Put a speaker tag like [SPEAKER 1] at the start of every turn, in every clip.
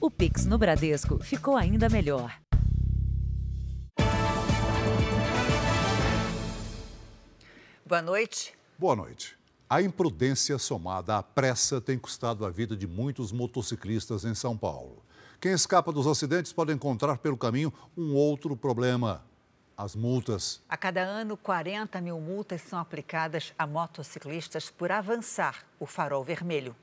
[SPEAKER 1] O Pix no Bradesco ficou ainda melhor.
[SPEAKER 2] Boa noite.
[SPEAKER 3] Boa noite. A imprudência somada à pressa tem custado a vida de muitos motociclistas em São Paulo. Quem escapa dos acidentes pode encontrar pelo caminho um outro problema: as multas.
[SPEAKER 2] A cada ano, 40 mil multas são aplicadas a motociclistas por avançar o farol vermelho.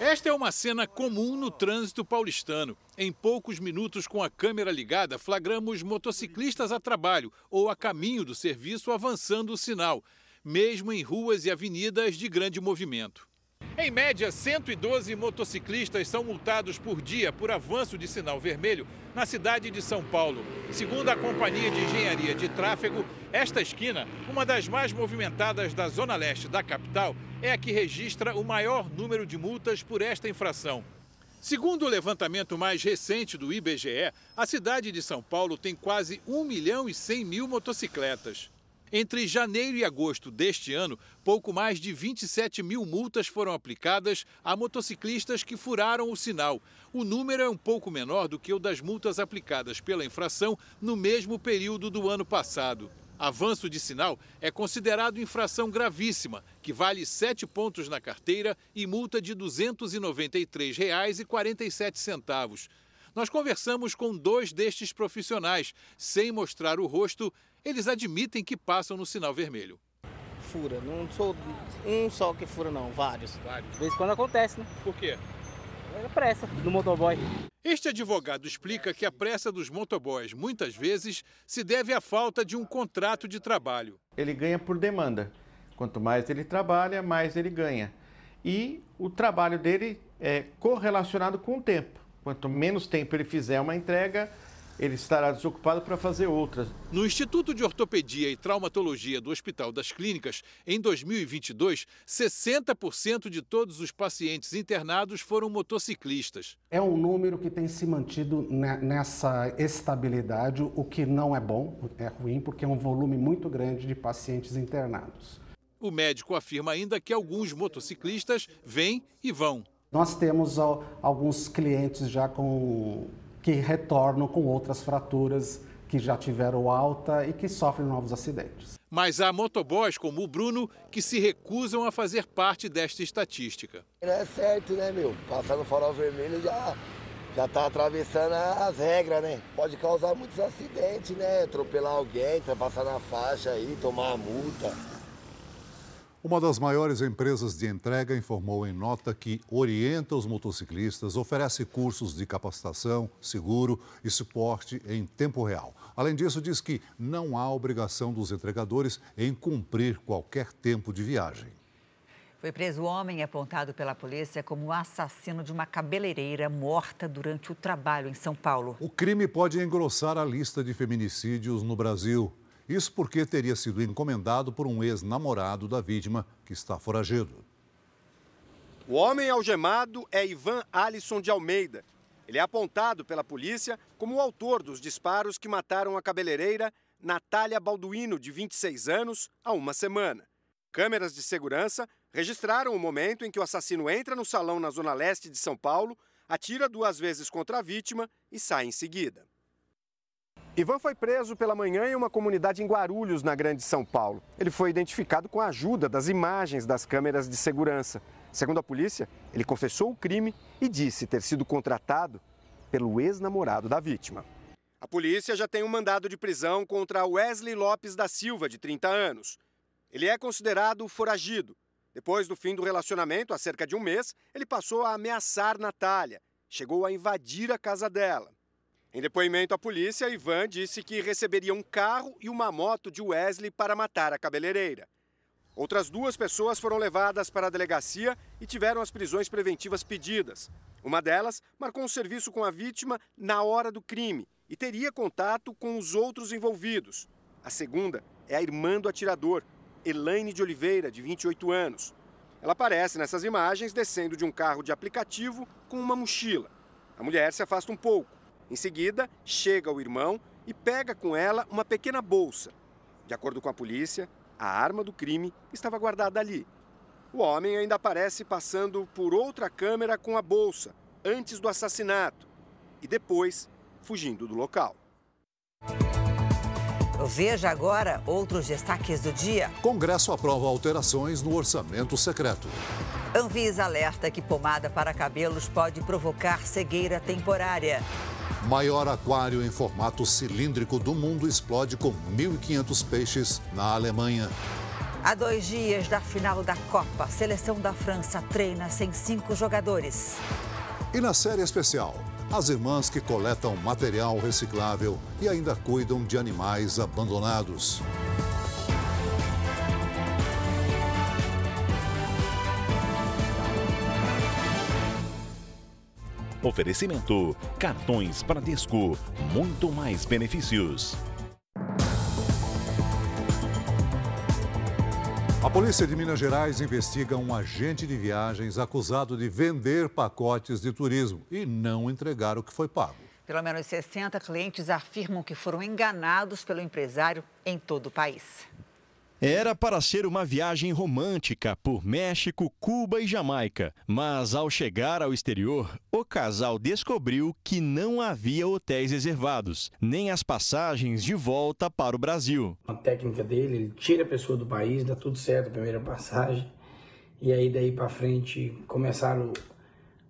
[SPEAKER 4] Esta é uma cena comum no trânsito paulistano. Em poucos minutos, com a câmera ligada, flagramos motociclistas a trabalho ou a caminho do serviço avançando o sinal, mesmo em ruas e avenidas de grande movimento. Em média, 112 motociclistas são multados por dia por avanço de sinal vermelho na cidade de São Paulo. Segundo a Companhia de Engenharia de Tráfego, esta esquina, uma das mais movimentadas da zona leste da capital, é a que registra o maior número de multas por esta infração. Segundo o levantamento mais recente do IBGE, a cidade de São Paulo tem quase 1 milhão e 100 mil motocicletas. Entre janeiro e agosto deste ano, pouco mais de 27 mil multas foram aplicadas a motociclistas que furaram o sinal. O número é um pouco menor do que o das multas aplicadas pela infração no mesmo período do ano passado. Avanço de sinal é considerado infração gravíssima, que vale 7 pontos na carteira e multa de R$ 293,47. Nós conversamos com dois destes profissionais. Sem mostrar o rosto, eles admitem que passam no sinal vermelho.
[SPEAKER 5] Fura, não sou um só que fura não, vários.
[SPEAKER 4] Vários.
[SPEAKER 5] De vez em quando acontece, né?
[SPEAKER 4] Por quê?
[SPEAKER 5] É pressa do motoboy.
[SPEAKER 4] Este advogado explica que a pressa dos motoboys muitas vezes se deve à falta de um contrato de trabalho.
[SPEAKER 6] Ele ganha por demanda. Quanto mais ele trabalha, mais ele ganha. E o trabalho dele é correlacionado com o tempo. Quanto menos tempo ele fizer uma entrega, ele estará desocupado para fazer outras.
[SPEAKER 4] No Instituto de Ortopedia e Traumatologia do Hospital das Clínicas, em 2022, 60% de todos os pacientes internados foram motociclistas.
[SPEAKER 7] É um número que tem se mantido nessa estabilidade, o que não é bom, é ruim, porque é um volume muito grande de pacientes internados.
[SPEAKER 4] O médico afirma ainda que alguns motociclistas vêm e vão.
[SPEAKER 7] Nós temos alguns clientes já com que retornam com outras fraturas que já tiveram alta e que sofrem novos acidentes.
[SPEAKER 4] Mas há motoboys como o Bruno que se recusam a fazer parte desta estatística.
[SPEAKER 8] Não é certo, né, meu? Passar no farol vermelho já já tá atravessando as regras, né? Pode causar muitos acidentes, né? Atropelar alguém, passar na faixa aí, tomar a multa.
[SPEAKER 3] Uma das maiores empresas de entrega informou em nota que orienta os motociclistas, oferece cursos de capacitação, seguro e suporte em tempo real. Além disso, diz que não há obrigação dos entregadores em cumprir qualquer tempo de viagem.
[SPEAKER 2] Foi preso o homem apontado pela polícia como o assassino de uma cabeleireira morta durante o trabalho em São Paulo.
[SPEAKER 3] O crime pode engrossar a lista de feminicídios no Brasil. Isso porque teria sido encomendado por um ex-namorado da vítima, que está foragido.
[SPEAKER 9] O homem algemado é Ivan Alisson de Almeida. Ele é apontado pela polícia como o autor dos disparos que mataram a cabeleireira Natália Balduino, de 26 anos, há uma semana. Câmeras de segurança registraram o momento em que o assassino entra no salão na zona leste de São Paulo, atira duas vezes contra a vítima e sai em seguida. Ivan foi preso pela manhã em uma comunidade em Guarulhos, na Grande São Paulo. Ele foi identificado com a ajuda das imagens das câmeras de segurança. Segundo a polícia, ele confessou o crime e disse ter sido contratado pelo ex-namorado da vítima. A polícia já tem um mandado de prisão contra Wesley Lopes da Silva, de 30 anos. Ele é considerado foragido. Depois do fim do relacionamento, há cerca de um mês, ele passou a ameaçar Natália. Chegou a invadir a casa dela. Em depoimento à polícia, Ivan disse que receberia um carro e uma moto de Wesley para matar a cabeleireira. Outras duas pessoas foram levadas para a delegacia e tiveram as prisões preventivas pedidas. Uma delas marcou um serviço com a vítima na hora do crime e teria contato com os outros envolvidos. A segunda é a irmã do atirador, Elaine de Oliveira, de 28 anos. Ela aparece nessas imagens descendo de um carro de aplicativo com uma mochila. A mulher se afasta um pouco. Em seguida, chega o irmão e pega com ela uma pequena bolsa. De acordo com a polícia, a arma do crime estava guardada ali. O homem ainda aparece passando por outra câmera com a bolsa antes do assassinato e depois fugindo do local.
[SPEAKER 2] Veja agora outros destaques do dia.
[SPEAKER 3] Congresso aprova alterações no orçamento secreto.
[SPEAKER 2] Anvisa alerta que pomada para cabelos pode provocar cegueira temporária.
[SPEAKER 3] Maior aquário em formato cilíndrico do mundo explode com 1.500 peixes na Alemanha.
[SPEAKER 2] Há dois dias da final da Copa, a seleção da França treina sem cinco jogadores.
[SPEAKER 3] E na série especial, as irmãs que coletam material reciclável e ainda cuidam de animais abandonados.
[SPEAKER 10] Oferecimento: cartões Bradesco, muito mais benefícios.
[SPEAKER 3] A polícia de Minas Gerais investiga um agente de viagens acusado de vender pacotes de turismo e não entregar o que foi pago.
[SPEAKER 2] Pelo menos 60 clientes afirmam que foram enganados pelo empresário em todo o país.
[SPEAKER 11] Era para ser uma viagem romântica por México, Cuba e Jamaica. Mas ao chegar ao exterior, o casal descobriu que não havia hotéis reservados, nem as passagens de volta para o Brasil.
[SPEAKER 12] A técnica dele, ele tira a pessoa do país, dá tudo certo a primeira passagem. E aí daí para frente começaram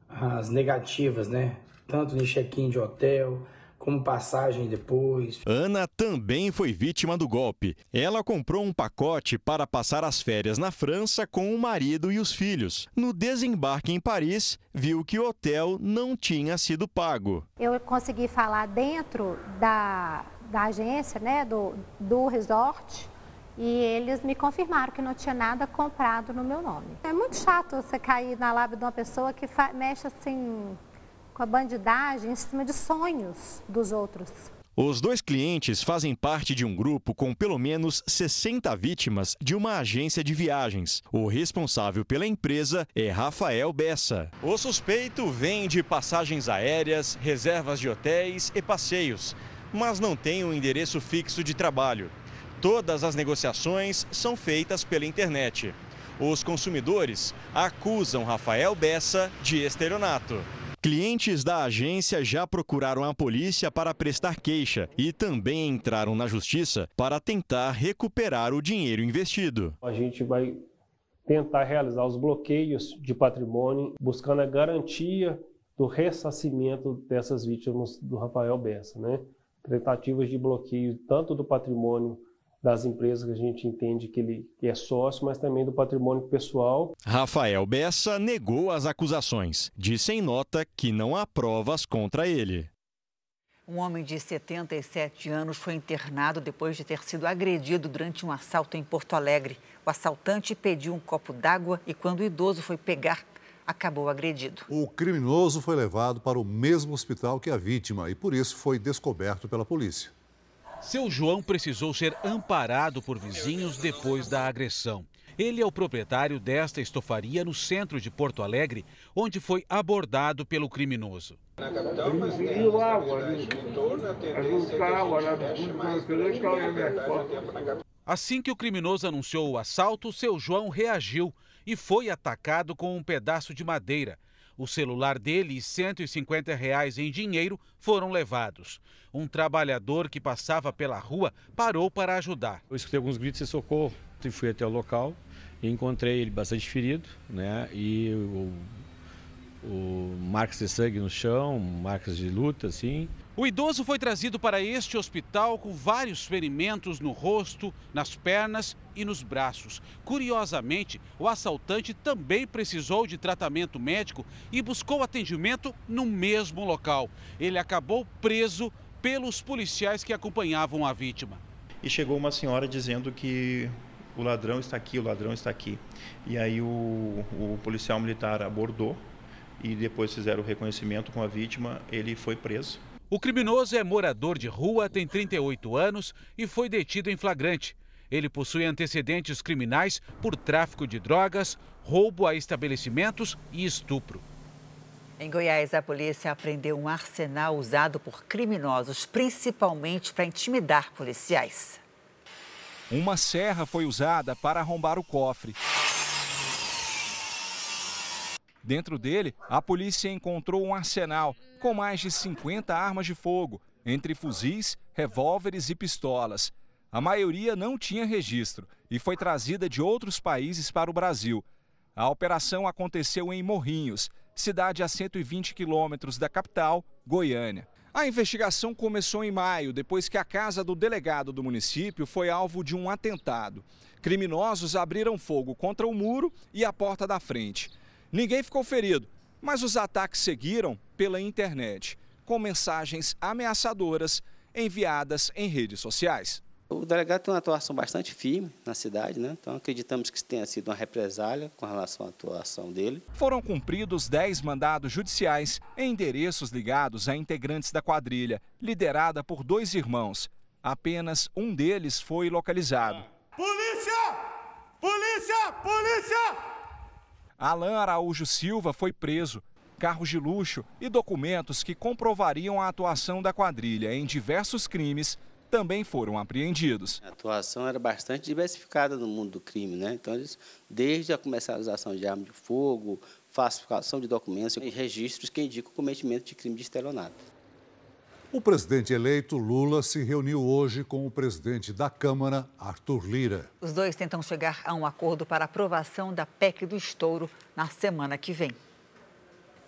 [SPEAKER 12] as negativas, né? Tanto no check-in de hotel, como passagem depois.
[SPEAKER 11] Ana também foi vítima do golpe. Ela comprou um pacote para passar as férias na França com o marido e os filhos. No desembarque em Paris, viu que o hotel não tinha sido pago.
[SPEAKER 13] Eu consegui falar dentro da, da agência, né, do, do resort. E eles me confirmaram que não tinha nada comprado no meu nome. É muito chato você cair na lábia de uma pessoa que mexe assim com a bandidagem em cima de sonhos dos outros.
[SPEAKER 11] Os dois clientes fazem parte de um grupo com pelo menos 60 vítimas de uma agência de viagens. O responsável pela empresa é Rafael Bessa. O suspeito vende passagens aéreas, reservas de hotéis e passeios, mas não tem um endereço fixo de trabalho. Todas as negociações são feitas pela internet. Os consumidores acusam Rafael Bessa de estelionato. Clientes da agência já procuraram a polícia para prestar queixa e também entraram na justiça para tentar recuperar o dinheiro investido.
[SPEAKER 14] A gente vai tentar realizar os bloqueios de patrimônio, buscando a garantia do ressarcimento dessas vítimas do Rafael Bessa, né? Tentativas de bloqueio tanto do patrimônio das empresas que a gente entende que ele é sócio, mas também do patrimônio pessoal.
[SPEAKER 11] Rafael Bessa negou as acusações. Disse em nota que não há provas contra ele.
[SPEAKER 2] Um homem de 77 anos foi internado depois de ter sido agredido durante um assalto em Porto Alegre. O assaltante pediu um copo d'água e, quando o idoso foi pegar, acabou agredido.
[SPEAKER 3] O criminoso foi levado para o mesmo hospital que a vítima e, por isso, foi descoberto pela polícia.
[SPEAKER 15] Seu João precisou ser amparado por vizinhos depois da agressão. Ele é o proprietário desta estofaria no centro de Porto Alegre, onde foi abordado pelo criminoso. Assim que o criminoso anunciou o assalto, seu João reagiu e foi atacado com um pedaço de madeira. O celular dele e 150 reais em dinheiro foram levados. Um trabalhador que passava pela rua parou para ajudar.
[SPEAKER 16] Eu escutei alguns gritos de socorro e fui até o local e encontrei ele bastante ferido, né? E o, o marcas de sangue no chão, marcas de luta, assim.
[SPEAKER 15] O idoso foi trazido para este hospital com vários ferimentos no rosto, nas pernas e nos braços. Curiosamente, o assaltante também precisou de tratamento médico e buscou atendimento no mesmo local. Ele acabou preso pelos policiais que acompanhavam a vítima.
[SPEAKER 8] E chegou uma senhora dizendo que o ladrão está aqui, o ladrão está aqui. E aí o, o policial militar abordou e depois fizeram o reconhecimento com a vítima, ele foi preso.
[SPEAKER 15] O criminoso é morador de rua, tem 38 anos e foi detido em flagrante. Ele possui antecedentes criminais por tráfico de drogas, roubo a estabelecimentos e estupro.
[SPEAKER 2] Em Goiás, a polícia apreendeu um arsenal usado por criminosos, principalmente para intimidar policiais.
[SPEAKER 17] Uma serra foi usada para arrombar o cofre. Dentro dele, a polícia encontrou um arsenal com mais de 50 armas de fogo, entre fuzis, revólveres e pistolas. A maioria não tinha registro e foi trazida de outros países para o Brasil. A operação aconteceu em Morrinhos, cidade a 120 quilômetros da capital, Goiânia. A investigação começou em maio, depois que a casa do delegado do município foi alvo de um atentado. Criminosos abriram fogo contra o muro e a porta da frente. Ninguém ficou ferido, mas os ataques seguiram pela internet, com mensagens ameaçadoras enviadas em redes sociais.
[SPEAKER 18] O delegado tem uma atuação bastante firme na cidade, né? então acreditamos que tenha sido uma represália com relação à atuação dele.
[SPEAKER 17] Foram cumpridos 10 mandados judiciais em endereços ligados a integrantes da quadrilha, liderada por dois irmãos. Apenas um deles foi localizado.
[SPEAKER 19] Polícia! Polícia! Polícia!
[SPEAKER 17] Alain Araújo Silva foi preso. Carros de luxo e documentos que comprovariam a atuação da quadrilha em diversos crimes também foram apreendidos.
[SPEAKER 18] A atuação era bastante diversificada no mundo do crime, né? Então, eles, desde a comercialização de armas de fogo, falsificação de documentos e registros que indicam o cometimento de crime de estelionato.
[SPEAKER 3] O presidente eleito Lula se reuniu hoje com o presidente da Câmara, Arthur Lira.
[SPEAKER 2] Os dois tentam chegar a um acordo para aprovação da PEC do estouro na semana que vem.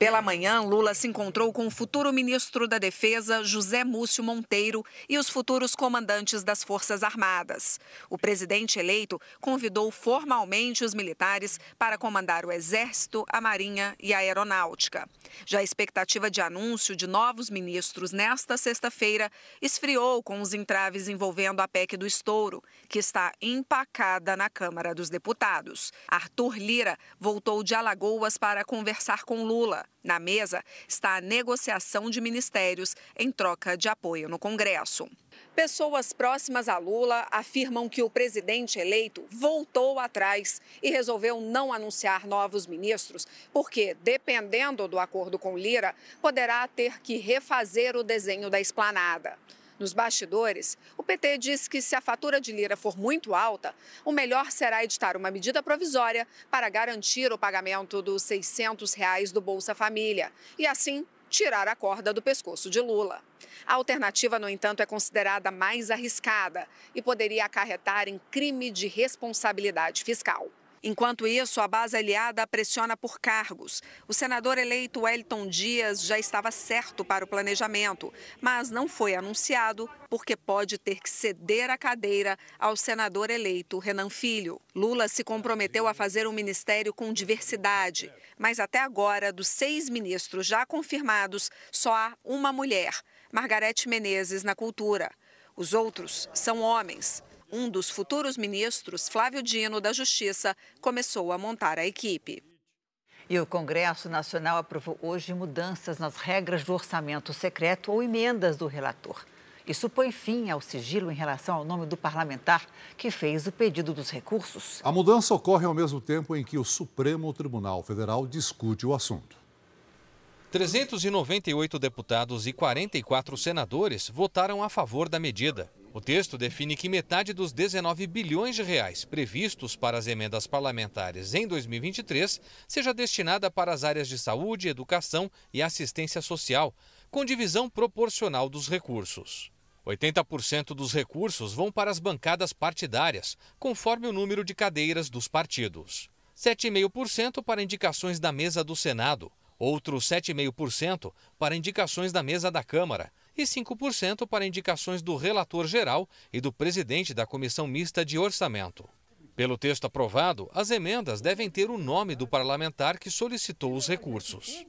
[SPEAKER 20] Pela manhã, Lula se encontrou com o futuro ministro da Defesa, José Múcio Monteiro, e os futuros comandantes das Forças Armadas. O presidente eleito convidou formalmente os militares para comandar o Exército, a Marinha e a Aeronáutica. Já a expectativa de anúncio de novos ministros nesta sexta-feira esfriou com os entraves envolvendo a PEC do estouro, que está empacada na Câmara dos Deputados. Arthur Lira voltou de Alagoas para conversar com Lula. Na mesa está a negociação de ministérios em troca de apoio no Congresso. Pessoas próximas a Lula afirmam que o presidente eleito voltou atrás e resolveu não anunciar novos ministros, porque, dependendo do acordo com Lira, poderá ter que refazer o desenho da esplanada. Nos bastidores, o PT diz que se a fatura de Lira for muito alta, o melhor será editar uma medida provisória para garantir o pagamento dos 600 reais do Bolsa Família e, assim, tirar a corda do pescoço de Lula. A alternativa, no entanto, é considerada mais arriscada e poderia acarretar em crime de responsabilidade fiscal. Enquanto isso, a base aliada pressiona por cargos. O senador eleito Wellington Dias já estava certo para o planejamento, mas não foi anunciado porque pode ter que ceder a cadeira ao senador eleito Renan Filho. Lula se comprometeu a fazer um ministério com diversidade, mas até agora, dos seis ministros já confirmados, só há uma mulher, Margarete Menezes, na cultura. Os outros são homens. Um dos futuros ministros, Flávio Dino, da Justiça, começou a montar a equipe.
[SPEAKER 2] E o Congresso Nacional aprovou hoje mudanças nas regras do orçamento secreto ou emendas do relator. Isso põe fim ao sigilo em relação ao nome do parlamentar que fez o pedido dos recursos.
[SPEAKER 3] A mudança ocorre ao mesmo tempo em que o Supremo Tribunal Federal discute o assunto.
[SPEAKER 21] 398 deputados e 44 senadores votaram a favor da medida. O texto define que metade dos 19 bilhões de reais previstos para as emendas parlamentares em 2023 seja destinada para as áreas de saúde, educação e assistência social, com divisão proporcional dos recursos. 80% dos recursos vão para as bancadas partidárias, conforme o número de cadeiras dos partidos. 7,5% para indicações da mesa do Senado, outros 7,5% para indicações da mesa da Câmara e 5% para indicações do relator geral e do presidente da Comissão Mista de Orçamento. Pelo texto aprovado, as emendas devem ter o nome do parlamentar que solicitou os recursos.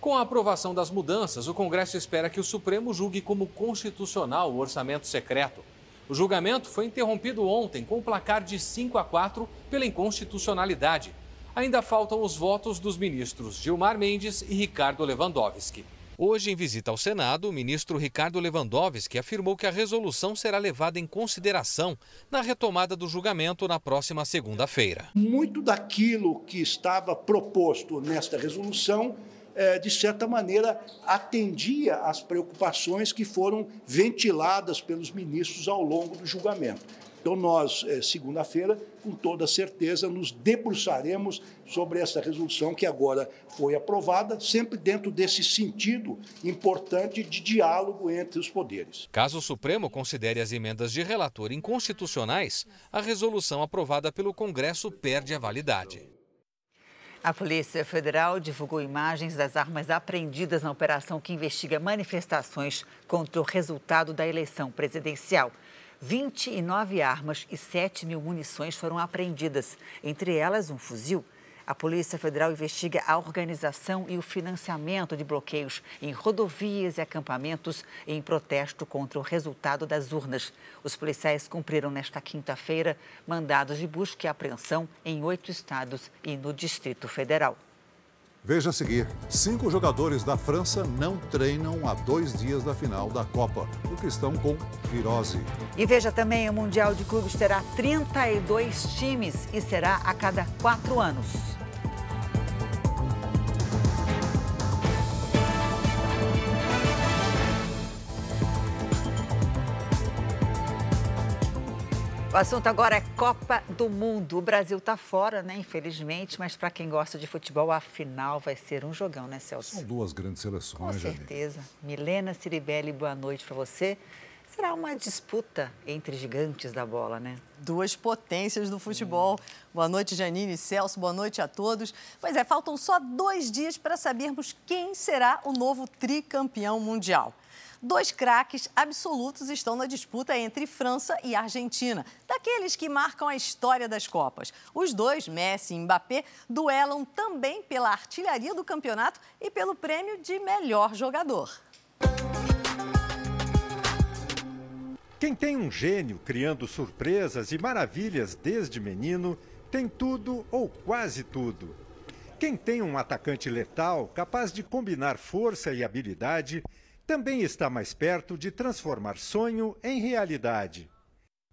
[SPEAKER 21] Com a aprovação das mudanças, o Congresso espera que o Supremo julgue como constitucional o orçamento secreto. O julgamento foi interrompido ontem com um placar de 5 a 4 pela inconstitucionalidade. Ainda faltam os votos dos ministros Gilmar Mendes e Ricardo Lewandowski. Hoje, em visita ao Senado, o ministro Ricardo Lewandowski afirmou que a resolução será levada em consideração na retomada do julgamento na próxima segunda-feira.
[SPEAKER 22] Muito daquilo que estava proposto nesta resolução, eh, de certa maneira, atendia às preocupações que foram ventiladas pelos ministros ao longo do julgamento. Então, nós, eh, segunda-feira, com toda certeza, nos debruçaremos sobre essa resolução que agora foi aprovada, sempre dentro desse sentido importante de diálogo entre os poderes.
[SPEAKER 21] Caso o Supremo considere as emendas de relator inconstitucionais, a resolução aprovada pelo Congresso perde a validade.
[SPEAKER 2] A Polícia Federal divulgou imagens das armas apreendidas na operação que investiga manifestações contra o resultado da eleição presidencial. 29 armas e 7 mil munições foram apreendidas, entre elas um fuzil. A Polícia Federal investiga a organização e o financiamento de bloqueios em rodovias e acampamentos em protesto contra o resultado das urnas. Os policiais cumpriram nesta quinta-feira mandados de busca e apreensão em oito estados e no Distrito Federal.
[SPEAKER 3] Veja a seguir: cinco jogadores da França não treinam há dois dias da final da Copa, porque estão com virose.
[SPEAKER 2] E veja também: o Mundial de Clubes terá 32 times e será a cada quatro anos. O assunto agora é Copa do Mundo. O Brasil está fora, né? Infelizmente, mas para quem gosta de futebol, a final vai ser um jogão, né, Celso?
[SPEAKER 3] São duas grandes seleções,
[SPEAKER 2] Com certeza. Milena Ciribelli, boa noite para você. Será uma disputa entre gigantes da bola, né?
[SPEAKER 23] Duas potências do futebol. Boa noite, Janine e Celso. Boa noite a todos. Pois é, faltam só dois dias para sabermos quem será o novo tricampeão mundial. Dois craques absolutos estão na disputa entre França e Argentina, daqueles que marcam a história das Copas. Os dois, Messi e Mbappé, duelam também pela artilharia do campeonato e pelo prêmio de melhor jogador.
[SPEAKER 24] Quem tem um gênio criando surpresas e maravilhas desde menino, tem tudo ou quase tudo. Quem tem um atacante letal, capaz de combinar força e habilidade, também está mais perto de transformar sonho em realidade.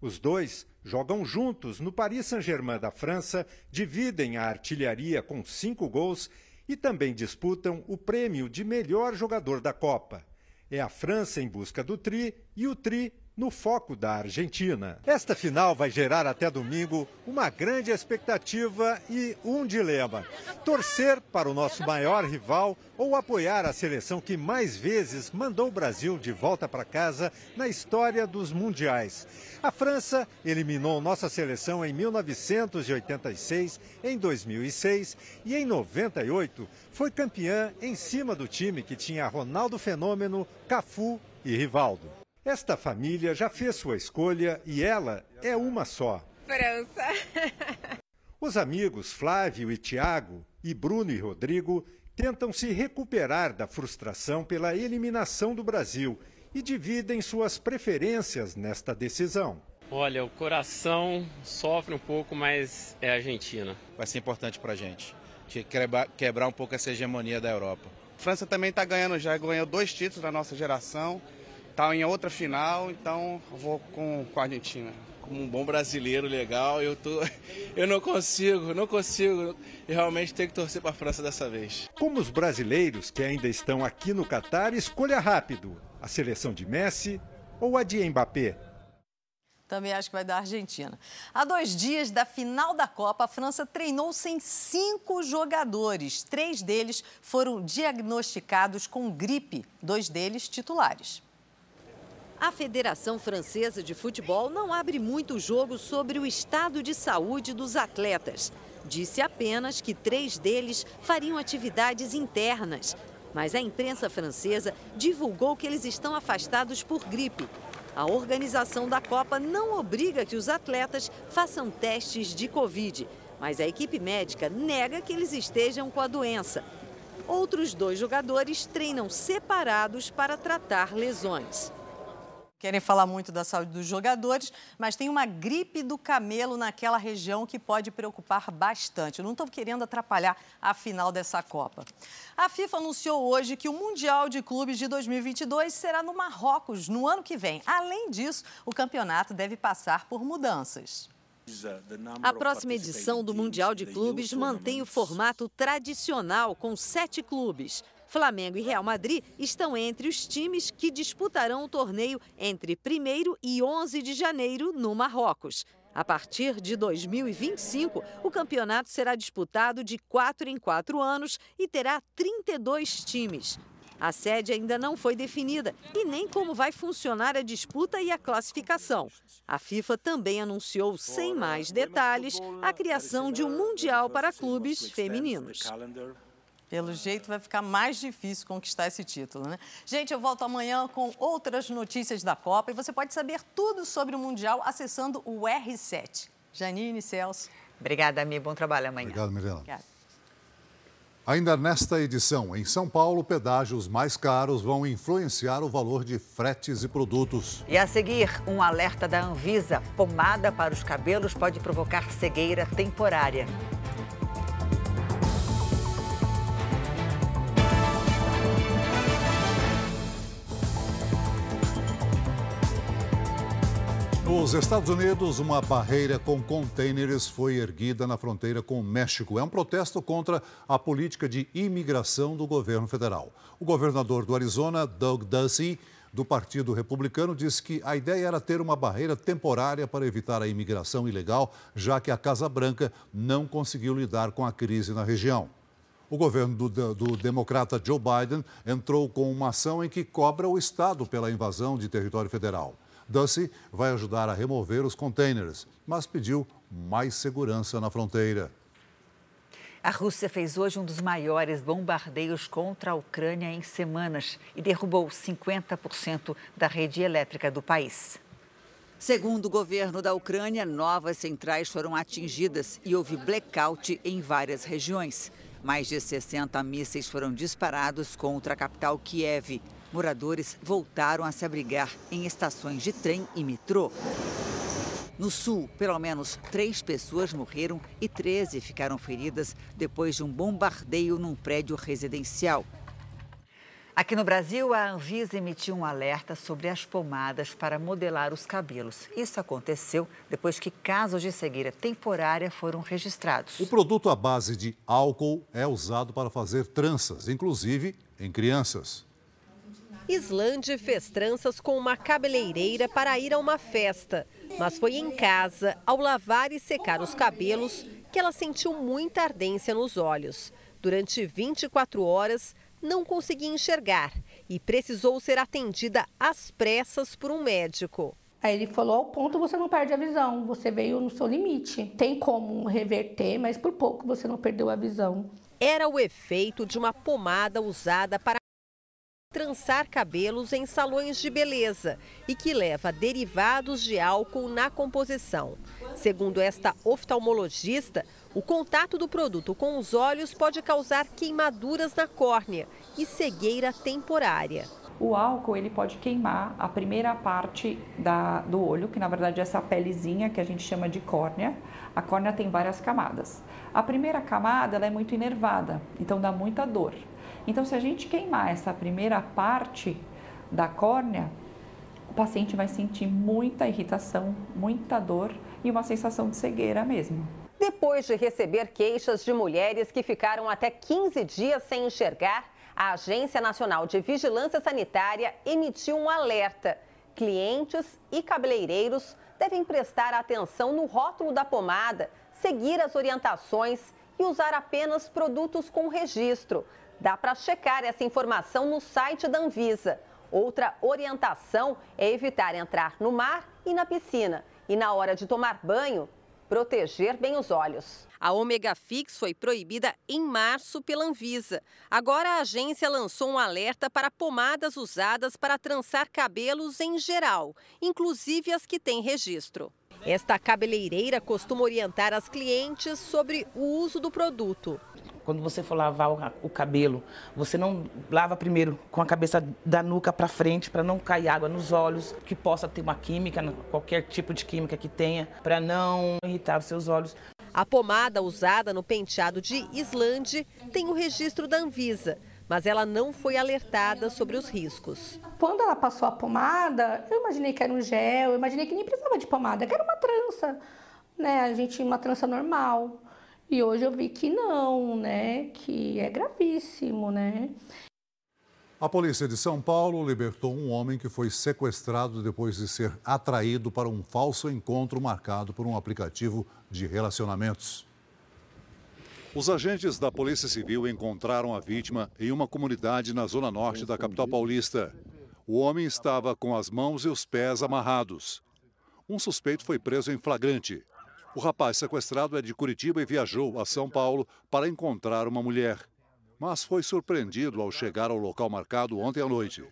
[SPEAKER 24] Os dois jogam juntos no Paris Saint-Germain da França, dividem a artilharia com cinco gols e também disputam o prêmio de melhor jogador da Copa. É a França em busca do Tri e o Tri no foco da Argentina. Esta final vai gerar até domingo uma grande expectativa e um dilema: torcer para o nosso maior rival ou apoiar a seleção que mais vezes mandou o Brasil de volta para casa na história dos mundiais. A França eliminou nossa seleção em 1986, em 2006 e em 98 foi campeã em cima do time que tinha Ronaldo Fenômeno, Cafu e Rivaldo. Esta família já fez sua escolha e ela é uma só.
[SPEAKER 20] França.
[SPEAKER 24] Os amigos Flávio e Tiago e Bruno e Rodrigo tentam se recuperar da frustração pela eliminação do Brasil e dividem suas preferências nesta decisão.
[SPEAKER 16] Olha, o coração sofre um pouco, mas é a Argentina.
[SPEAKER 6] Vai ser importante para a gente. Quebrar, quebrar um pouco essa hegemonia da Europa. A França também está ganhando já, ganhou dois títulos da nossa geração tá em outra final, então vou com, com a Argentina.
[SPEAKER 25] Como um bom brasileiro legal, eu tô, eu não consigo, não consigo. Eu realmente tenho que torcer para a França dessa vez.
[SPEAKER 24] Como os brasileiros que ainda estão aqui no Catar, escolha rápido: a seleção de Messi ou a de Mbappé.
[SPEAKER 23] Também acho que vai dar Argentina. Há dois dias da final da Copa, a França treinou sem cinco jogadores. Três deles foram diagnosticados com gripe, dois deles titulares.
[SPEAKER 26] A Federação Francesa de Futebol não abre muito jogo sobre o estado de saúde dos atletas. Disse apenas que três deles fariam atividades internas. Mas a imprensa francesa divulgou que eles estão afastados por gripe. A organização da Copa não obriga que os atletas façam testes de Covid, mas a equipe médica nega que eles estejam com a doença. Outros dois jogadores treinam separados para tratar lesões
[SPEAKER 23] querem falar muito da saúde dos jogadores, mas tem uma gripe do camelo naquela região que pode preocupar bastante. Eu não estou querendo atrapalhar a final dessa Copa. A FIFA anunciou hoje que o Mundial de Clubes de 2022 será no Marrocos no ano que vem. Além disso, o campeonato deve passar por mudanças.
[SPEAKER 26] A próxima edição do Mundial de Clubes mantém o formato tradicional com sete clubes. Flamengo e Real Madrid estão entre os times que disputarão o torneio entre 1 e 11 de janeiro no Marrocos.
[SPEAKER 27] A partir de 2025, o campeonato será disputado de quatro em quatro anos e terá 32 times. A sede ainda não foi definida e nem como vai funcionar a disputa e a classificação. A FIFA também anunciou, sem mais detalhes, a criação de um Mundial para clubes femininos.
[SPEAKER 23] Pelo jeito vai ficar mais difícil conquistar esse título, né? Gente, eu volto amanhã com outras notícias da Copa e você pode saber tudo sobre o Mundial acessando o R7. Janine, Celso.
[SPEAKER 2] Obrigada, Mi. Bom trabalho amanhã.
[SPEAKER 3] Obrigado, Mirela. Ainda nesta edição, em São Paulo, pedágios mais caros vão influenciar o valor de fretes e produtos.
[SPEAKER 2] E a seguir, um alerta da Anvisa: pomada para os cabelos pode provocar cegueira temporária.
[SPEAKER 3] Nos Estados Unidos, uma barreira com contêineres foi erguida na fronteira com o México. É um protesto contra a política de imigração do governo federal. O governador do Arizona, Doug Ducey, do Partido Republicano, disse que a ideia era ter uma barreira temporária para evitar a imigração ilegal, já que a Casa Branca não conseguiu lidar com a crise na região. O governo do, do, democrata Joe Biden entrou com uma ação em que cobra o Estado pela invasão de território federal. Ducey vai ajudar a remover os containers, mas pediu mais segurança na fronteira.
[SPEAKER 2] A Rússia fez hoje um dos maiores bombardeios contra a Ucrânia em semanas e derrubou 50% da rede elétrica do país. Segundo o governo da Ucrânia, novas centrais foram atingidas e houve blackout em várias regiões. Mais de 60 mísseis foram disparados contra a capital Kiev. Moradores voltaram a se abrigar em estações de trem e metrô. No sul, pelo menos três pessoas morreram e 13 ficaram feridas depois de um bombardeio num prédio residencial. Aqui no Brasil, a Anvisa emitiu um alerta sobre as pomadas para modelar os cabelos. Isso aconteceu depois que casos de cegueira temporária foram registrados.
[SPEAKER 3] O produto à base de álcool é usado para fazer tranças, inclusive em crianças.
[SPEAKER 27] Islande fez tranças com uma cabeleireira para ir a uma festa, mas foi em casa, ao lavar e secar os cabelos, que ela sentiu muita ardência nos olhos. Durante 24 horas, não conseguia enxergar e precisou ser atendida às pressas por um médico.
[SPEAKER 28] Aí ele falou: ao ponto você não perde a visão, você veio no seu limite. Tem como reverter, mas por pouco você não perdeu a visão.
[SPEAKER 27] Era o efeito de uma pomada usada para trançar cabelos em salões de beleza e que leva derivados de álcool na composição. Segundo esta oftalmologista, o contato do produto com os olhos pode causar queimaduras na córnea e cegueira temporária.
[SPEAKER 29] O álcool ele pode queimar a primeira parte da, do olho, que na verdade é essa pelezinha que a gente chama de córnea. A córnea tem várias camadas. A primeira camada ela é muito inervada, então dá muita dor. Então, se a gente queimar essa primeira parte da córnea, o paciente vai sentir muita irritação, muita dor e uma sensação de cegueira mesmo.
[SPEAKER 27] Depois de receber queixas de mulheres que ficaram até 15 dias sem enxergar, a Agência Nacional de Vigilância Sanitária emitiu um alerta. Clientes e cabeleireiros devem prestar atenção no rótulo da pomada, seguir as orientações e usar apenas produtos com registro. Dá para checar essa informação no site da Anvisa. Outra orientação é evitar entrar no mar e na piscina. E na hora de tomar banho, proteger bem os olhos. A Omega Fix foi proibida em março pela Anvisa. Agora a agência lançou um alerta para pomadas usadas para trançar cabelos em geral, inclusive as que têm registro. Esta cabeleireira costuma orientar as clientes sobre o uso do produto.
[SPEAKER 30] Quando você for lavar o cabelo, você não lava primeiro com a cabeça da nuca para frente para não cair água nos olhos, que possa ter uma química, qualquer tipo de química que tenha, para não irritar os seus olhos.
[SPEAKER 27] A pomada usada no penteado de Islande tem o registro da Anvisa, mas ela não foi alertada sobre os riscos.
[SPEAKER 28] Quando ela passou a pomada, eu imaginei que era um gel, eu imaginei que nem precisava de pomada, que era uma trança, né? A gente uma trança normal. E hoje eu vi que não, né? Que é gravíssimo, né?
[SPEAKER 3] A polícia de São Paulo libertou um homem que foi sequestrado depois de ser atraído para um falso encontro marcado por um aplicativo de relacionamentos. Os agentes da Polícia Civil encontraram a vítima em uma comunidade na zona norte da capital paulista. O homem estava com as mãos e os pés amarrados. Um suspeito foi preso em flagrante. O rapaz sequestrado é de Curitiba e viajou a São Paulo para encontrar uma mulher mas foi surpreendido ao chegar ao local marcado ontem à noite.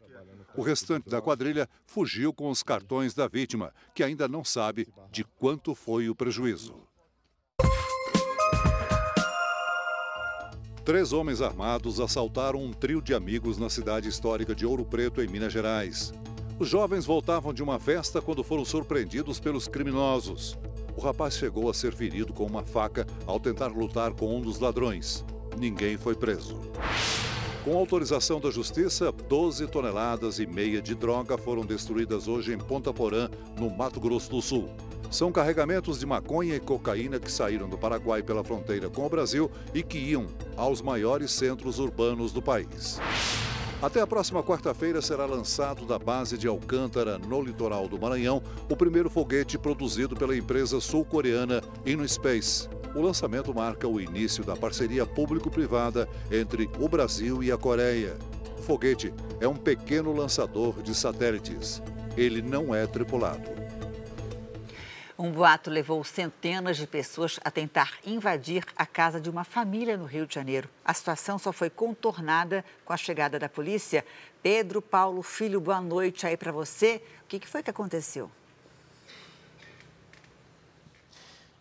[SPEAKER 3] O restante da quadrilha fugiu com os cartões da vítima, que ainda não sabe de quanto foi o prejuízo. Três homens armados assaltaram um trio de amigos na cidade histórica de Ouro Preto, em Minas Gerais. Os jovens voltavam de uma festa quando foram surpreendidos pelos criminosos. O rapaz chegou a ser ferido com uma faca ao tentar lutar com um dos ladrões ninguém foi preso. Com autorização da Justiça, 12 toneladas e meia de droga foram destruídas hoje em Ponta Porã, no Mato Grosso do Sul. São carregamentos de maconha e cocaína que saíram do Paraguai pela fronteira com o Brasil e que iam aos maiores centros urbanos do país. Até a próxima quarta-feira será lançado da base de Alcântara, no litoral do Maranhão, o primeiro foguete produzido pela empresa sul-coreana InnoSpace. O lançamento marca o início da parceria público-privada entre o Brasil e a Coreia. O foguete é um pequeno lançador de satélites. Ele não é tripulado.
[SPEAKER 2] Um boato levou centenas de pessoas a tentar invadir a casa de uma família no Rio de Janeiro. A situação só foi contornada com a chegada da polícia. Pedro Paulo Filho, boa noite aí para você. O que foi que aconteceu?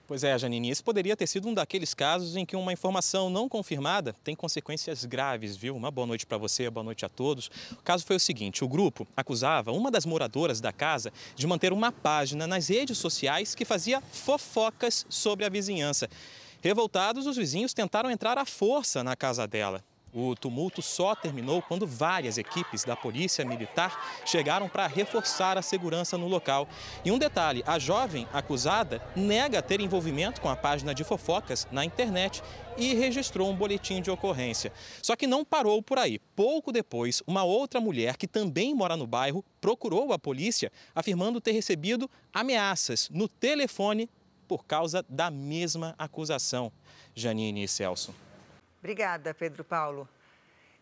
[SPEAKER 31] Pois é, Janine, esse poderia ter sido um daqueles casos em que uma informação não confirmada tem consequências graves, viu? Uma boa noite para você, boa noite a todos. O caso foi o seguinte: o grupo acusava uma das moradoras da casa de manter uma página nas redes sociais que fazia fofocas sobre a vizinhança. Revoltados, os vizinhos tentaram entrar à força na casa dela. O tumulto só terminou quando várias equipes da Polícia Militar chegaram para reforçar a segurança no local. E um detalhe: a jovem acusada nega ter envolvimento com a página de fofocas na internet e registrou um boletim de ocorrência. Só que não parou por aí. Pouco depois, uma outra mulher que também mora no bairro procurou a polícia, afirmando ter recebido ameaças no telefone por causa da mesma acusação. Janine e Celso.
[SPEAKER 2] Obrigada, Pedro Paulo.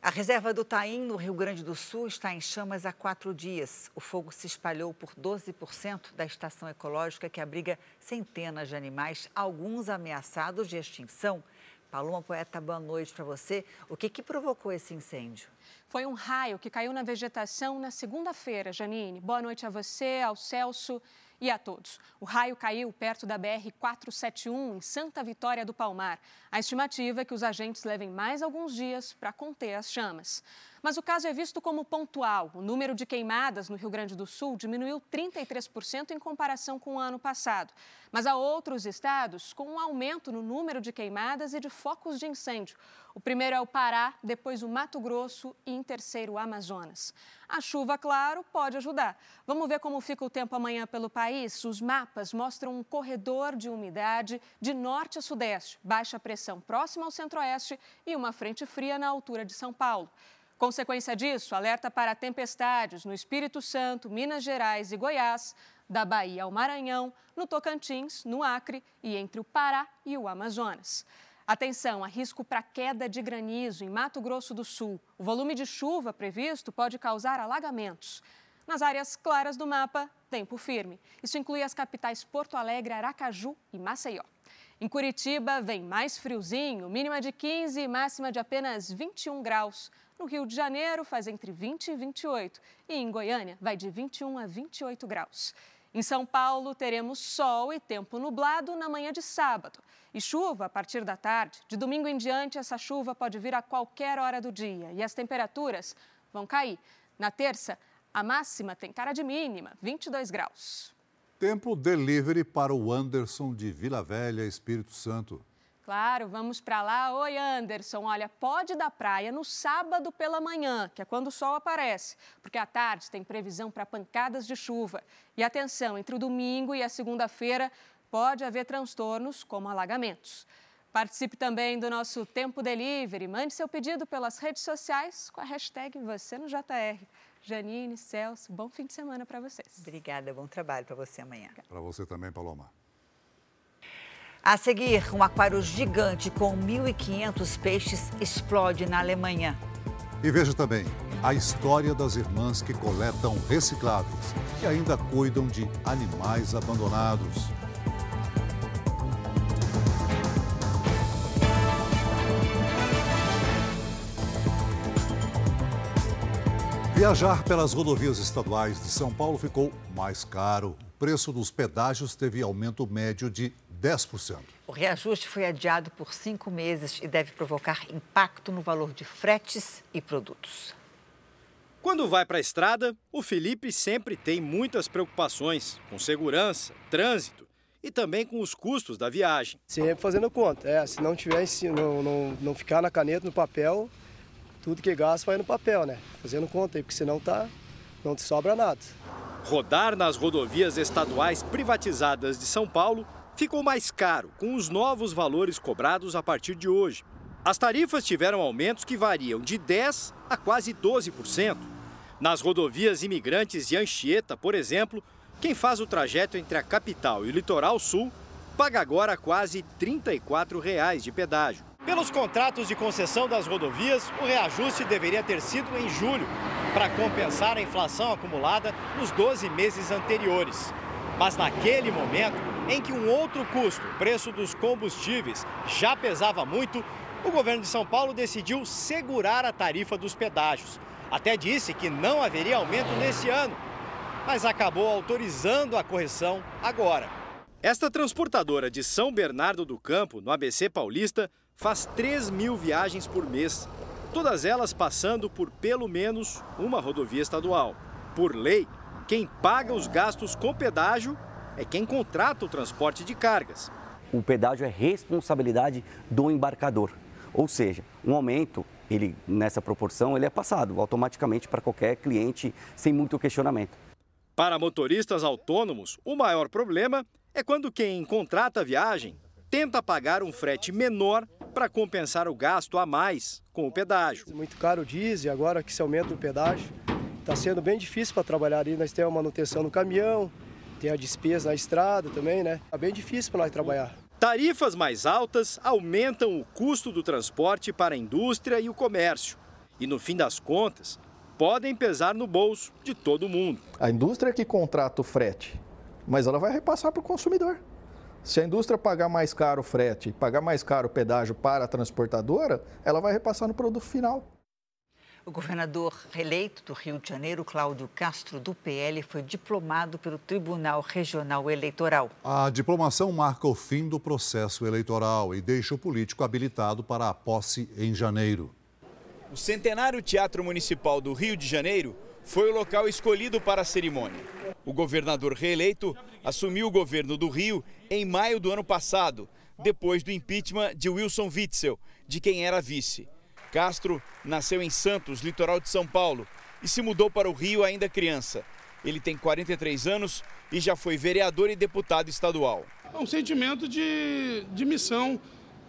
[SPEAKER 2] A reserva do Taim, no Rio Grande do Sul, está em chamas há quatro dias. O fogo se espalhou por 12% da estação ecológica que abriga centenas de animais, alguns ameaçados de extinção. Paloma Poeta, boa noite para você. O que, que provocou esse incêndio?
[SPEAKER 16] Foi um raio que caiu na vegetação na segunda-feira, Janine. Boa noite a você, ao Celso e a todos. O raio caiu perto da BR-471, em Santa Vitória do Palmar. A estimativa é que os agentes levem mais alguns dias para conter as chamas. Mas o caso é visto como pontual. O número de queimadas no Rio Grande do Sul diminuiu 33% em comparação com o ano passado. Mas há outros estados com um aumento no número de queimadas e de focos de incêndio. O primeiro é o Pará, depois o Mato Grosso e em terceiro o Amazonas. A chuva, claro, pode ajudar. Vamos ver como fica o tempo amanhã pelo país? Os mapas mostram um corredor de umidade de norte a sudeste, baixa pressão próxima ao centro-oeste e uma frente fria na altura de São Paulo. Consequência disso, alerta para tempestades no Espírito Santo, Minas Gerais e Goiás, da Bahia ao Maranhão, no Tocantins, no Acre e entre o Pará e o Amazonas. Atenção, há risco para queda de granizo em Mato Grosso do Sul. O volume de chuva previsto pode causar alagamentos. Nas áreas claras do mapa, tempo firme. Isso inclui as capitais Porto Alegre, Aracaju e Maceió. Em Curitiba, vem mais friozinho, mínima de 15 e máxima de apenas 21 graus. No Rio de Janeiro, faz entre 20 e 28. E em Goiânia, vai de 21 a 28 graus. Em São Paulo, teremos sol e tempo nublado na manhã de sábado. E chuva a partir da tarde. De domingo em diante, essa chuva pode vir a qualquer hora do dia. E as temperaturas vão cair. Na terça, a máxima tem cara de mínima, 22 graus.
[SPEAKER 3] Tempo delivery para o Anderson de Vila Velha, Espírito Santo.
[SPEAKER 16] Claro, vamos para lá. Oi, Anderson. Olha, pode dar praia no sábado pela manhã, que é quando o sol aparece, porque à tarde tem previsão para pancadas de chuva. E atenção, entre o domingo e a segunda-feira pode haver transtornos como alagamentos. Participe também do nosso Tempo Delivery. Mande seu pedido pelas redes sociais com a hashtag Você no JR. Janine, Celso, bom fim de semana para vocês.
[SPEAKER 2] Obrigada, bom trabalho para você amanhã.
[SPEAKER 3] Para você também, Paloma.
[SPEAKER 2] A seguir, um aquário gigante com 1.500 peixes explode na Alemanha.
[SPEAKER 3] E veja também a história das irmãs que coletam recicláveis e ainda cuidam de animais abandonados. Viajar pelas rodovias estaduais de São Paulo ficou mais caro. O preço dos pedágios teve aumento médio de 10%.
[SPEAKER 2] O reajuste foi adiado por cinco meses e deve provocar impacto no valor de fretes e produtos.
[SPEAKER 9] Quando vai para a estrada, o Felipe sempre tem muitas preocupações com segurança, trânsito e também com os custos da viagem.
[SPEAKER 8] Sempre fazendo conta. É, se não tiver, não, não, não ficar na caneta, no papel, tudo que gasta vai no papel, né? Fazendo conta aí, porque senão tá, não te sobra nada.
[SPEAKER 9] Rodar nas rodovias estaduais privatizadas de São Paulo ficou mais caro com os novos valores cobrados a partir de hoje. As tarifas tiveram aumentos que variam de 10% a quase 12%. Nas rodovias imigrantes de Anchieta, por exemplo, quem faz o trajeto entre a capital e o litoral sul paga agora quase 34 reais de pedágio. Pelos contratos de concessão das rodovias, o reajuste deveria ter sido em julho, para compensar a inflação acumulada nos 12 meses anteriores. Mas naquele momento, em que um outro custo, o preço dos combustíveis, já pesava muito, o governo de São Paulo decidiu segurar a tarifa dos pedágios. Até disse que não haveria aumento nesse ano, mas acabou autorizando a correção agora. Esta transportadora de São Bernardo do Campo, no ABC Paulista, faz 3 mil viagens por mês, todas elas passando por pelo menos uma rodovia estadual. Por lei, quem paga os gastos com pedágio é quem contrata o transporte de cargas.
[SPEAKER 32] O pedágio é responsabilidade do embarcador, ou seja, um aumento ele nessa proporção ele é passado automaticamente para qualquer cliente sem muito questionamento.
[SPEAKER 9] Para motoristas autônomos, o maior problema é quando quem contrata a viagem tenta pagar um frete menor para compensar o gasto a mais com o pedágio.
[SPEAKER 8] Muito caro o diesel, agora que se aumenta o pedágio, está sendo bem difícil para trabalhar ali. Nós temos a manutenção no caminhão, tem a despesa na estrada também, né? Está bem difícil para nós trabalhar.
[SPEAKER 9] Tarifas mais altas aumentam o custo do transporte para a indústria e o comércio. E no fim das contas, podem pesar no bolso de todo mundo.
[SPEAKER 33] A indústria é que contrata o frete, mas ela vai repassar para o consumidor. Se a indústria pagar mais caro o frete, pagar mais caro o pedágio para a transportadora, ela vai repassar no produto final.
[SPEAKER 2] O governador reeleito do Rio de Janeiro, Cláudio Castro, do PL, foi diplomado pelo Tribunal Regional Eleitoral.
[SPEAKER 3] A diplomação marca o fim do processo eleitoral e deixa o político habilitado para a posse em janeiro.
[SPEAKER 34] O Centenário Teatro Municipal do Rio de Janeiro foi o local escolhido para a cerimônia. O governador reeleito assumiu o governo do Rio em maio do ano passado, depois do impeachment de Wilson Witzel, de quem era vice. Castro nasceu em Santos, litoral de São Paulo, e se mudou para o Rio ainda criança. Ele tem 43 anos e já foi vereador e deputado estadual.
[SPEAKER 35] É um sentimento de, de missão,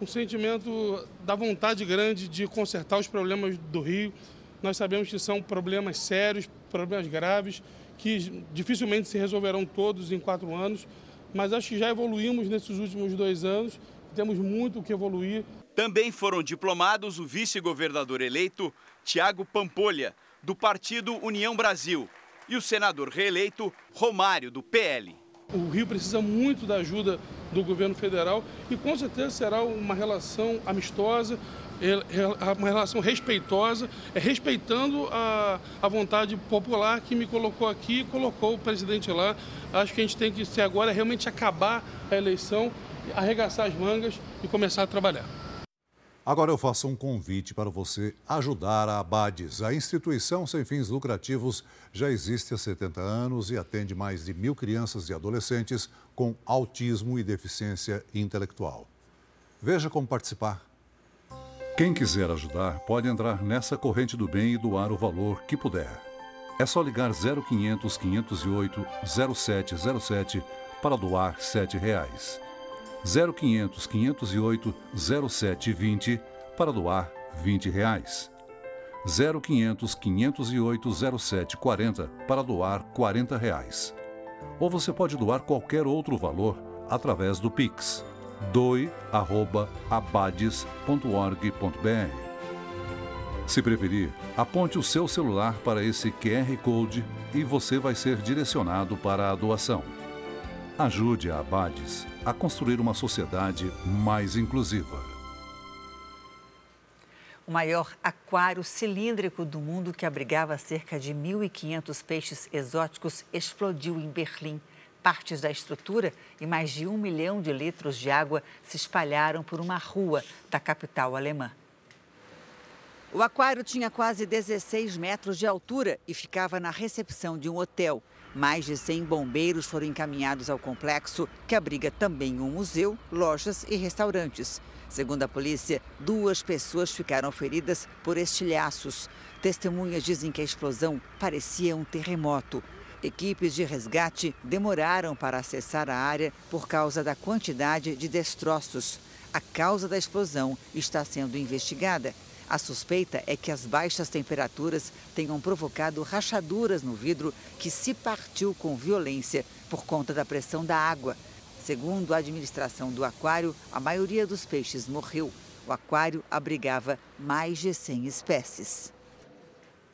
[SPEAKER 35] um sentimento da vontade grande de consertar os problemas do Rio. Nós sabemos que são problemas sérios, problemas graves, que dificilmente se resolverão todos em quatro anos, mas acho que já evoluímos nesses últimos dois anos, temos muito o que evoluir.
[SPEAKER 34] Também foram diplomados o vice-governador eleito Tiago Pampolha, do partido União Brasil, e o senador reeleito Romário, do PL.
[SPEAKER 35] O Rio precisa muito da ajuda do governo federal e com certeza será uma relação amistosa, uma relação respeitosa, é respeitando a, a vontade popular que me colocou aqui e colocou o presidente lá. Acho que a gente tem que ser agora é realmente acabar a eleição, arregaçar as mangas e começar a trabalhar.
[SPEAKER 3] Agora eu faço um convite para você ajudar a Abades. A instituição sem fins lucrativos já existe há 70 anos e atende mais de mil crianças e adolescentes com autismo e deficiência intelectual. Veja como participar. Quem quiser ajudar pode entrar nessa corrente do bem e doar o valor que puder. É só ligar 0500 508 0707 para doar 7 reais. 0500 508 0720 para doar 20 reais. 0500 508 0740 para doar 40 reais. Ou você pode doar qualquer outro valor através do Pix doe@abades.org.br. Se preferir, aponte o seu celular para esse QR Code e você vai ser direcionado para a doação. Ajude a Abades a construir uma sociedade mais inclusiva.
[SPEAKER 2] O maior aquário cilíndrico do mundo, que abrigava cerca de 1.500 peixes exóticos, explodiu em Berlim. Partes da estrutura e mais de um milhão de litros de água se espalharam por uma rua da capital alemã.
[SPEAKER 36] O aquário tinha quase 16 metros de altura e ficava na recepção de um hotel. Mais de 100 bombeiros foram encaminhados ao complexo, que abriga também um museu, lojas e restaurantes. Segundo a polícia, duas pessoas ficaram feridas por estilhaços. Testemunhas dizem que a explosão parecia um terremoto. Equipes de resgate demoraram para acessar a área por causa da quantidade de destroços. A causa da explosão está sendo investigada. A suspeita é que as baixas temperaturas tenham provocado rachaduras no vidro que se partiu com violência por conta da pressão da água. Segundo a administração do aquário, a maioria dos peixes morreu. O aquário abrigava mais de 100 espécies.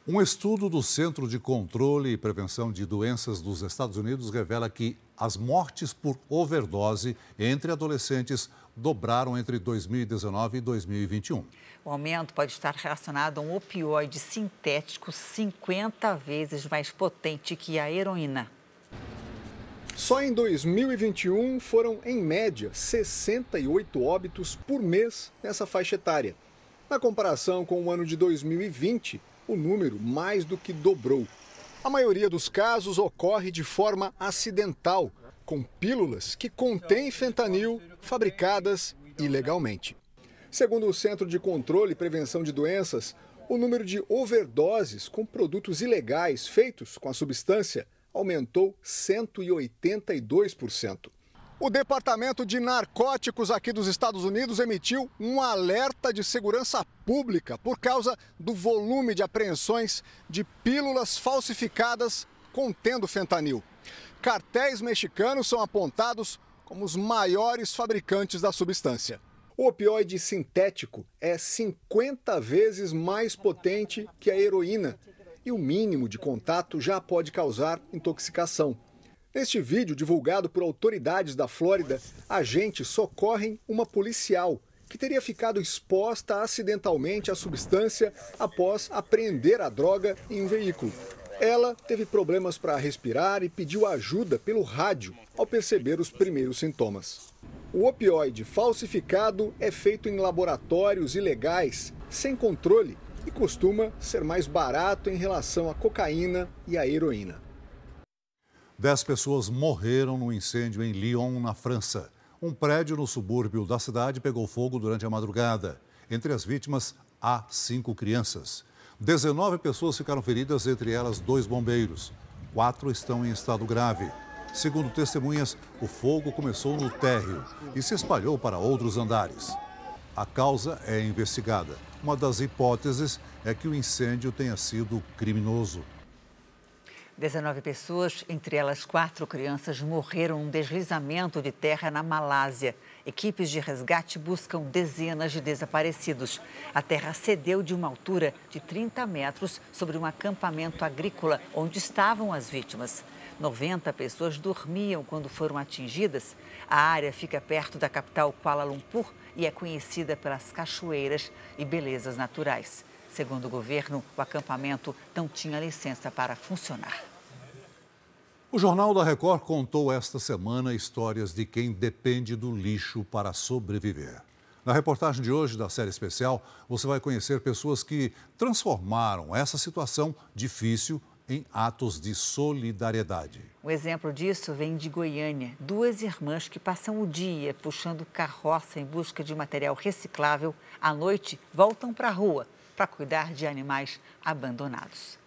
[SPEAKER 3] Um estudo do Centro de Controle e Prevenção de Doenças dos Estados Unidos revela que as mortes por overdose entre adolescentes dobraram entre 2019 e 2021.
[SPEAKER 2] O aumento pode estar relacionado a um opioide sintético 50 vezes mais potente que a heroína.
[SPEAKER 37] Só em 2021 foram, em média, 68 óbitos por mês nessa faixa etária. Na comparação com o ano de 2020, o número mais do que dobrou. A maioria dos casos ocorre de forma acidental, com pílulas que contêm fentanil fabricadas ilegalmente. Segundo o Centro de Controle e Prevenção de Doenças, o número de overdoses com produtos ilegais feitos com a substância aumentou 182%. O Departamento de Narcóticos aqui dos Estados Unidos emitiu um alerta de segurança pública por causa do volume de apreensões de pílulas falsificadas contendo fentanil. Cartéis mexicanos são apontados como os maiores fabricantes da substância. O opioide sintético é 50 vezes mais potente que a heroína e o mínimo de contato já pode causar intoxicação. Neste vídeo, divulgado por autoridades da Flórida, agentes socorrem uma policial que teria ficado exposta acidentalmente à substância após apreender a droga em um veículo. Ela teve problemas para respirar e pediu ajuda pelo rádio ao perceber os primeiros sintomas. O opioide falsificado é feito em laboratórios ilegais, sem controle, e costuma ser mais barato em relação à cocaína e à heroína.
[SPEAKER 3] Dez pessoas morreram no incêndio em Lyon, na França. Um prédio no subúrbio da cidade pegou fogo durante a madrugada. Entre as vítimas, há cinco crianças. 19 pessoas ficaram feridas, entre elas dois bombeiros. Quatro estão em estado grave. Segundo testemunhas, o fogo começou no térreo e se espalhou para outros andares. A causa é investigada. Uma das hipóteses é que o incêndio tenha sido criminoso.
[SPEAKER 2] 19 pessoas, entre elas quatro crianças, morreram num deslizamento de terra na Malásia. Equipes de resgate buscam dezenas de desaparecidos. A terra cedeu de uma altura de 30 metros sobre um acampamento agrícola onde estavam as vítimas. 90 pessoas dormiam quando foram atingidas. A área fica perto da capital Kuala Lumpur e é conhecida pelas cachoeiras e belezas naturais. Segundo o governo, o acampamento não tinha licença para funcionar.
[SPEAKER 3] O Jornal da Record contou esta semana histórias de quem depende do lixo para sobreviver. Na reportagem de hoje da série especial, você vai conhecer pessoas que transformaram essa situação difícil em atos de solidariedade.
[SPEAKER 2] Um exemplo disso vem de Goiânia. Duas irmãs que passam o dia puxando carroça em busca de material reciclável, à noite voltam para a rua para cuidar de animais abandonados.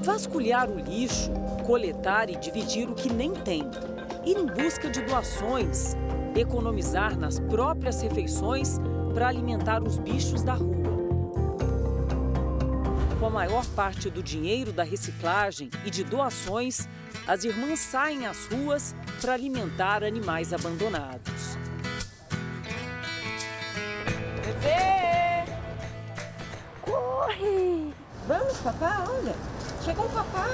[SPEAKER 38] vasculhar o lixo, coletar e dividir o que nem tem, ir em busca de doações, economizar nas próprias refeições para alimentar os bichos da rua. A maior parte do dinheiro da reciclagem e de doações, as irmãs saem às ruas para alimentar animais abandonados.
[SPEAKER 39] Bebê! Corre! Vamos, papá, olha. Chegou o papá.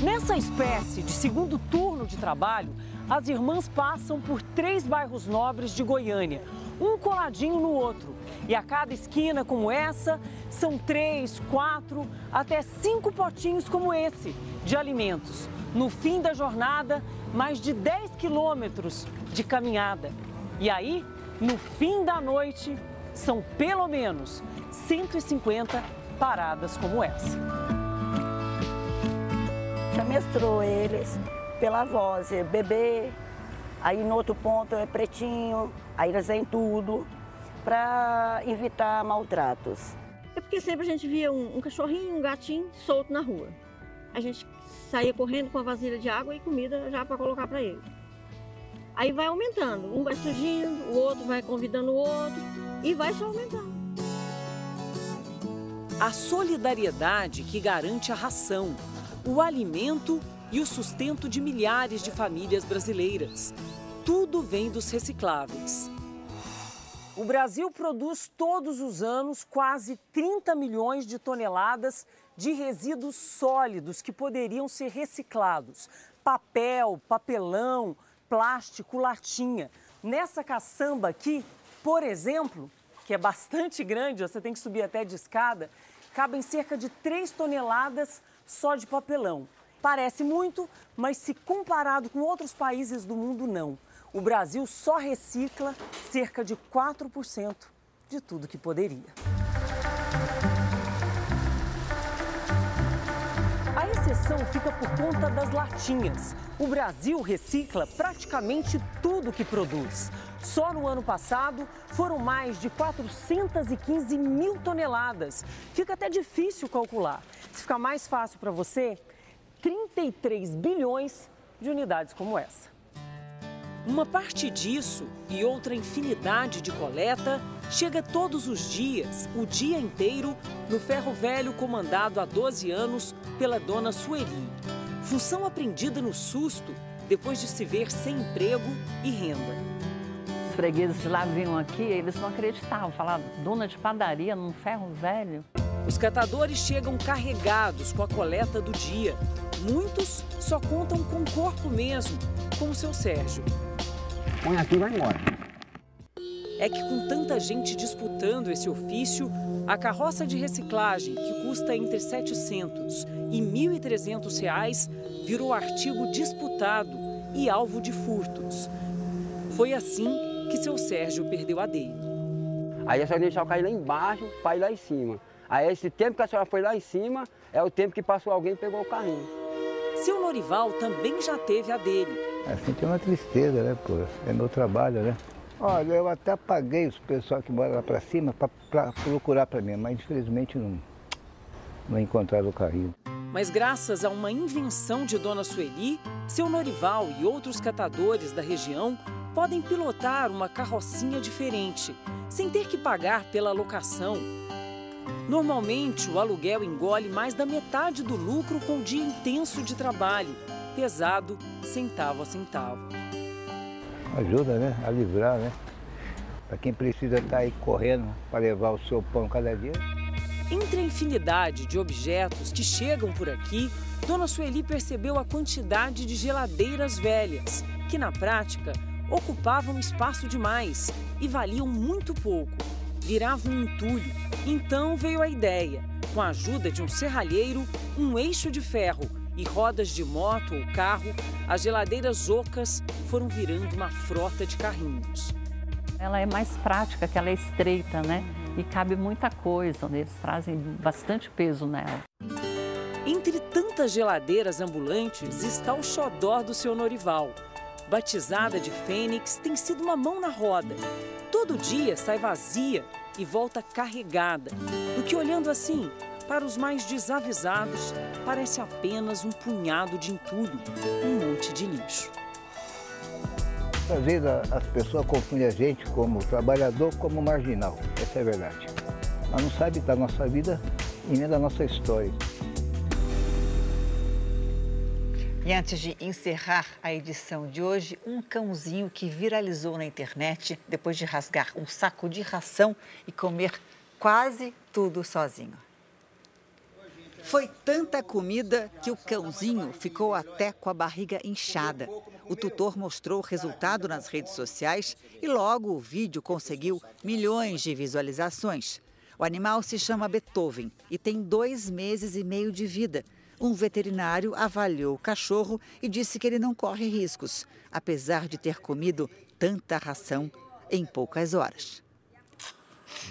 [SPEAKER 38] Nessa espécie de segundo turno de trabalho, as irmãs passam por três bairros nobres de Goiânia, um coladinho no outro. E a cada esquina como essa, são três, quatro, até cinco potinhos como esse de alimentos. No fim da jornada, mais de 10 quilômetros de caminhada. E aí, no fim da noite, são pelo menos 150 paradas como essa.
[SPEAKER 39] Já mestrou eles pela voz, é bebê, aí no outro ponto é pretinho, aí eles vêm tudo, para evitar maltratos. É porque sempre a gente via um, um cachorrinho, um gatinho solto na rua. A gente saía correndo com a vasilha de água e comida já para colocar para ele. Aí vai aumentando, um vai surgindo, o outro vai convidando o outro e vai só aumentando.
[SPEAKER 38] A solidariedade que garante a ração, o alimento e o sustento de milhares de famílias brasileiras. Tudo vem dos recicláveis. O Brasil produz todos os anos quase 30 milhões de toneladas de resíduos sólidos que poderiam ser reciclados: papel, papelão, plástico, latinha. Nessa caçamba aqui, por exemplo, que é bastante grande, você tem que subir até de escada, cabem cerca de 3 toneladas só de papelão. Parece muito, mas se comparado com outros países do mundo, não. O Brasil só recicla cerca de 4% de tudo que poderia. A exceção fica por conta das latinhas. O Brasil recicla praticamente tudo que produz. Só no ano passado foram mais de 415 mil toneladas. Fica até difícil calcular. Se ficar mais fácil para você, 33 bilhões de unidades como essa. Uma parte disso e outra infinidade de coleta chega todos os dias, o dia inteiro, no ferro velho comandado há 12 anos pela dona Sueli. Função aprendida no susto, depois de se ver sem emprego e renda.
[SPEAKER 40] Os fregueses lá vinham aqui, eles não acreditavam, falavam, dona de padaria num ferro velho.
[SPEAKER 38] Os catadores chegam carregados com a coleta do dia. Muitos só contam com o corpo mesmo, como o seu Sérgio.
[SPEAKER 41] Põe aqui e vai embora.
[SPEAKER 38] É que com tanta gente disputando esse ofício, a carroça de reciclagem, que custa entre 700 e 1.300 reais, virou artigo disputado e alvo de furtos. Foi assim que seu Sérgio perdeu a dele.
[SPEAKER 41] Aí é só deixar o cair lá embaixo para ir lá em cima. Aí esse tempo que a senhora foi lá em cima é o tempo que passou alguém e pegou o carrinho.
[SPEAKER 38] Seu Norival também já teve a dele.
[SPEAKER 41] Assim tem uma tristeza, né, pô? É meu trabalho, né? Olha, eu até paguei os pessoal que mora lá para cima para procurar para mim, mas infelizmente não, não encontraram o carrinho.
[SPEAKER 38] Mas graças a uma invenção de Dona Sueli, seu Norival e outros catadores da região podem pilotar uma carrocinha diferente, sem ter que pagar pela locação Normalmente, o aluguel engole mais da metade do lucro com o dia intenso de trabalho, pesado centavo a centavo.
[SPEAKER 41] Ajuda, né? A livrar, né? Para quem precisa estar tá aí correndo para levar o seu pão cada dia.
[SPEAKER 38] Entre a infinidade de objetos que chegam por aqui, Dona Sueli percebeu a quantidade de geladeiras velhas, que na prática ocupavam espaço demais e valiam muito pouco virava um entulho. Então veio a ideia, com a ajuda de um serralheiro, um eixo de ferro e rodas de moto ou carro, as geladeiras ocas foram virando uma frota de carrinhos.
[SPEAKER 40] Ela é mais prática, que ela é estreita, né? E cabe muita coisa, eles trazem bastante peso nela.
[SPEAKER 38] Entre tantas geladeiras ambulantes está o xodó do seu Norival. Batizada de Fênix, tem sido uma mão na roda. Todo dia sai vazia e volta carregada. Do que olhando assim, para os mais desavisados, parece apenas um punhado de entulho, um monte de lixo.
[SPEAKER 41] Às vezes as pessoas confundem a gente como trabalhador, como marginal. Essa é a verdade. Ela não sabe da nossa vida e nem da nossa história.
[SPEAKER 2] E antes de encerrar a edição de hoje, um cãozinho que viralizou na internet depois de rasgar um saco de ração e comer quase tudo sozinho.
[SPEAKER 36] Foi tanta comida que o cãozinho ficou até com a barriga inchada. O tutor mostrou o resultado nas redes sociais e logo o vídeo conseguiu milhões de visualizações. O animal se chama Beethoven e tem dois meses e meio de vida. Um veterinário avaliou o cachorro e disse que ele não corre riscos, apesar de ter comido tanta ração em poucas horas.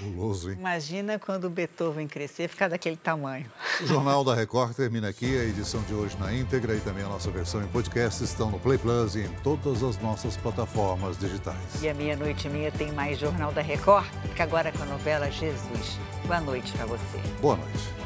[SPEAKER 3] Guloso, hein?
[SPEAKER 2] Imagina quando o Beethoven crescer, ficar daquele tamanho.
[SPEAKER 3] O Jornal da Record termina aqui. A edição de hoje na íntegra e também a nossa versão em podcast estão no Play Plus e em todas as nossas plataformas digitais.
[SPEAKER 2] E a meia-noite e meia tem mais Jornal da Record, fica agora com a novela Jesus. Boa noite para você.
[SPEAKER 3] Boa noite.